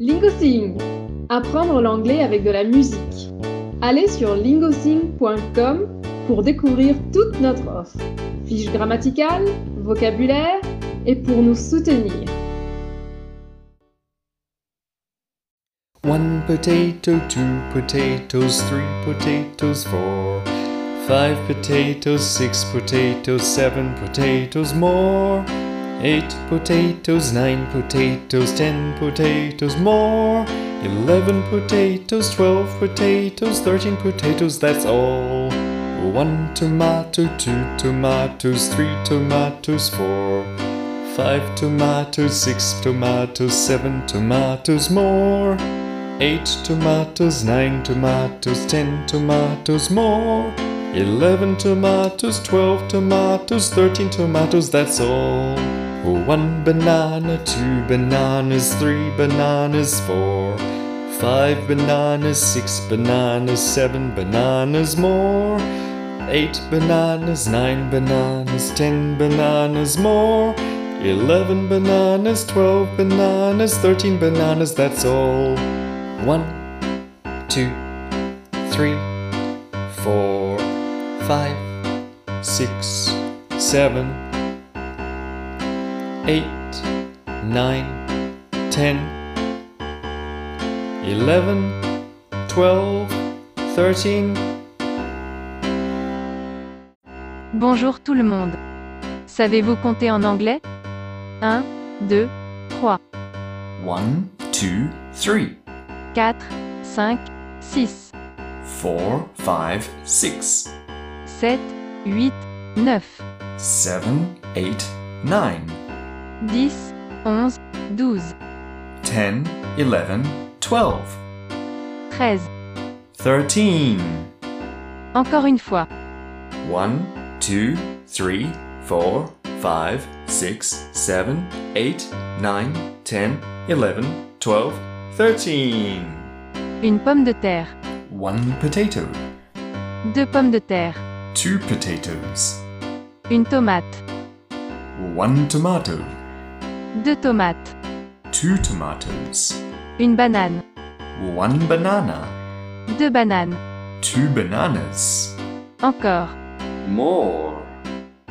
Lingosing Apprendre l'anglais avec de la musique. Allez sur lingosing.com pour découvrir toute notre offre. Fiches grammaticales, vocabulaire et pour nous soutenir. One potato, two potatoes, three potatoes, four. Five potatoes, six potatoes, seven potatoes more. Eight potatoes, nine potatoes, ten potatoes more. Eleven potatoes, twelve potatoes, thirteen potatoes, that's all. One tomato, two tomatoes, three tomatoes, four. Five tomatoes, six tomatoes, seven tomatoes more. Eight tomatoes, nine tomatoes, ten tomatoes more. Eleven tomatoes, twelve tomatoes, thirteen tomatoes, that's all. One banana, two bananas, three bananas, four. Five bananas, six bananas, seven bananas more. Eight bananas, nine bananas, ten bananas more. Eleven bananas, twelve bananas, thirteen bananas, that's all. One, two, three, four, five, six, seven, eight, nine, ten, eleven, twelve, thirteen. Bonjour tout le monde. Savez-vous compter en anglais? 1, 2, 3, One, two, three, 4, 5, 6, four, five, six, 7, 8, 9. 7, 8, 9. 10, 11, 12. 10, 11, 12. 13. 13. Encore une fois. 1, 2, 3, 4, 5, 6, 7, 8, 9, 10, 11, 12, 13. Une pomme de terre. One potato. Deux pommes de terre two potatoes, Une tomate. one tomato, Deux tomates. two tomatoes, Une banane. one banana, Deux bananes. two bananas. Encore. More.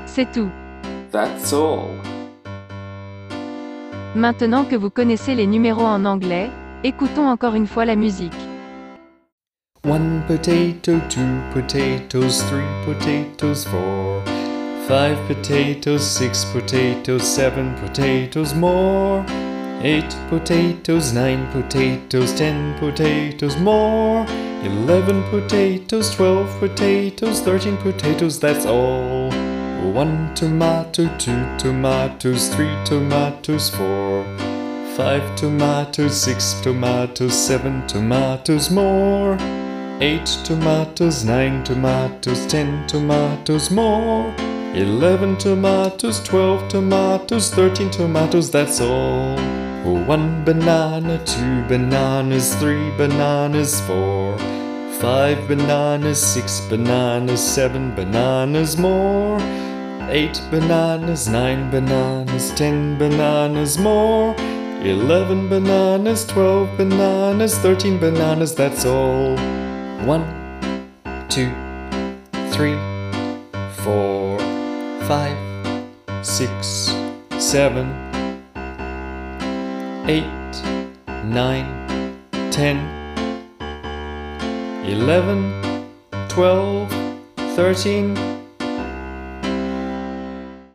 C'est tout. That's all. Maintenant que vous connaissez les numéros en anglais, écoutons encore une fois la musique. One potato, two potatoes, three potatoes, four. Five potatoes, six potatoes, seven potatoes more. Eight potatoes, nine potatoes, ten potatoes more. Eleven potatoes, twelve potatoes, thirteen potatoes, that's all. One tomato, two tomatoes, three tomatoes, four. Five tomatoes, six tomatoes, seven tomatoes more. Eight tomatoes, nine tomatoes, ten tomatoes more. Eleven tomatoes, twelve tomatoes, thirteen tomatoes, that's all. One banana, two bananas, three bananas, four. Five bananas, six bananas, seven bananas more. Eight bananas, nine bananas, ten bananas more. Eleven bananas, twelve bananas, thirteen bananas, that's all. One, two, three, four, five, six, seven, eight, nine, ten, eleven, twelve, thirteen,